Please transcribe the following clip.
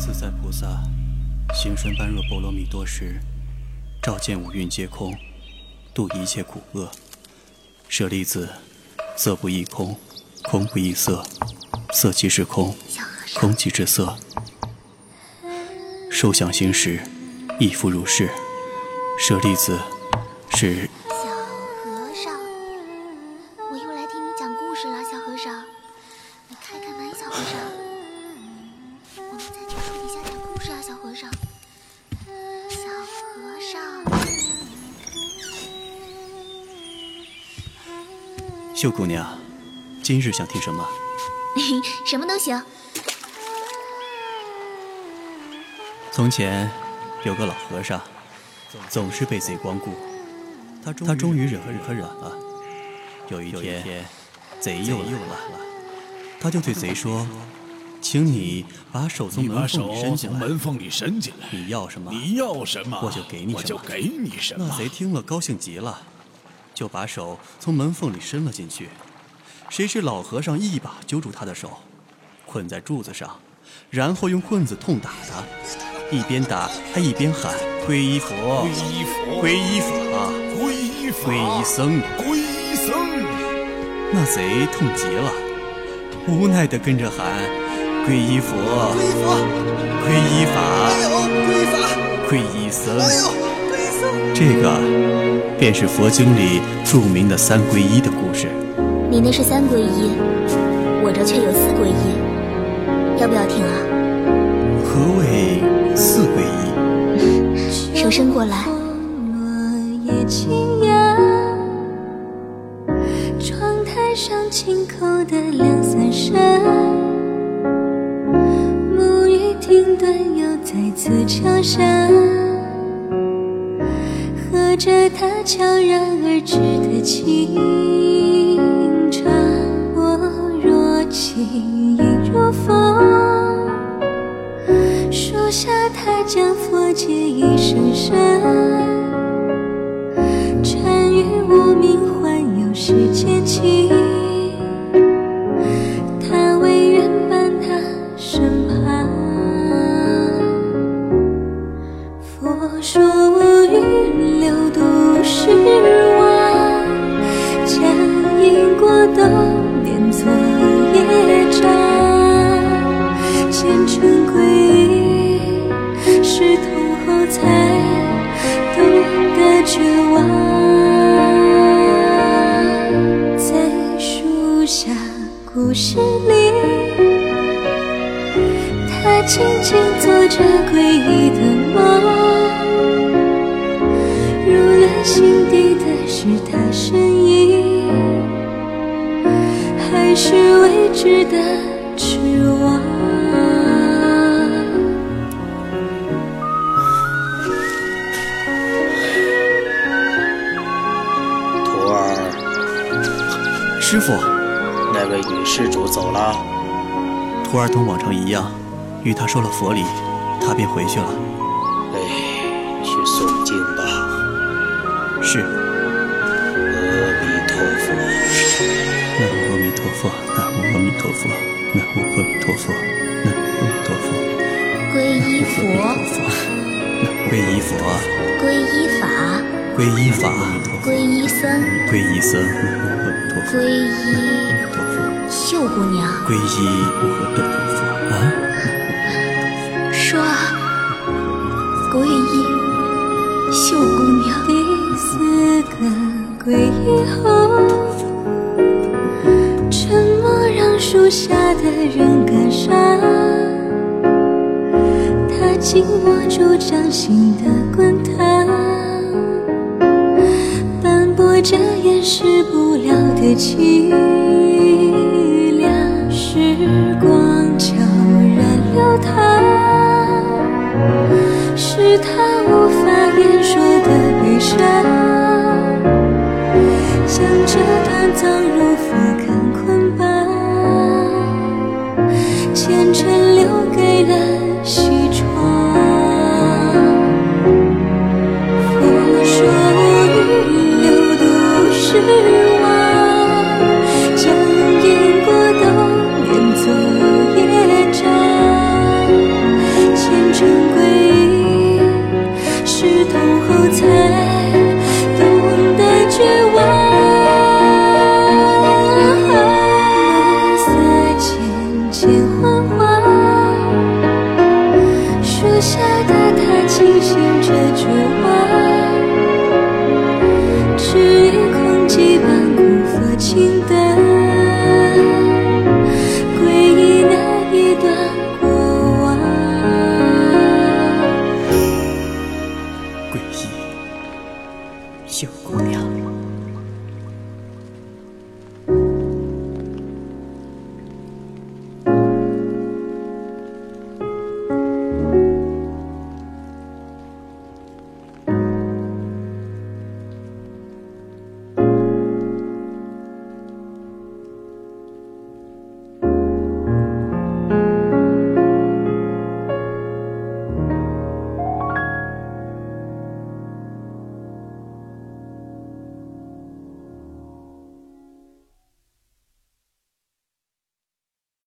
自在菩萨行深般若波罗蜜多时，照见五蕴皆空，度一切苦厄。舍利子，色不异空，空不异色，色即是空，空即是色。受想行识，亦复如是。舍利子，是。秀姑娘，今日想听什么？什么都行。从前有个老和尚，总是被贼光顾，他他终于忍无可忍了。有一天，贼又来了，他就对贼说：“请你把手从门缝里伸进来，你要什么？你要什么？我就给你什么。我就给你什么。”那贼听了高兴极了。就把手从门缝里伸了进去，谁知老和尚一把揪住他的手，捆在柱子上，然后用棍子痛打他，一边打还一边喊：“皈依佛，皈依佛，皈依法，皈依法，皈依僧，皈依僧。”那贼痛极了，无奈地跟着喊：“皈依佛，皈依佛，皈依法，皈依法，皈依僧。”皈依僧。这个。便是佛经里著名的三皈依的故事。你那是三皈依，我这却有四皈依，要不要听啊？何谓四皈依？手伸过来。窗台上轻扣的两三声，木鱼停顿又再次敲响。着他悄然而至的清茶，我若轻易如风，树下他将佛偈一声声，都念作业障前尘皈依是痛后才懂得绝望。在树下故事未知的痴妄？徒儿，师傅。那位女施主走了，徒儿同往常一样，与她说了佛礼，她便回去了。哎，去诵经吧。是。阿弥陀佛。南无阿弥陀佛。南无阿弥陀佛。南无阿弥陀佛。南无阿弥陀佛。皈依佛。皈依佛。皈依法。皈依法。皈依僧。皈依僧。南无阿弥陀佛。皈依。秀姑娘，皈依佛啊！说，皈依秀姑娘。第四个皈依后，的人感伤。他紧握住掌心的滚烫，斑驳着掩饰不了的凄凉。时光悄然流淌，是他无法言说的悲伤，将这段藏入风树下的他，清醒着绝望。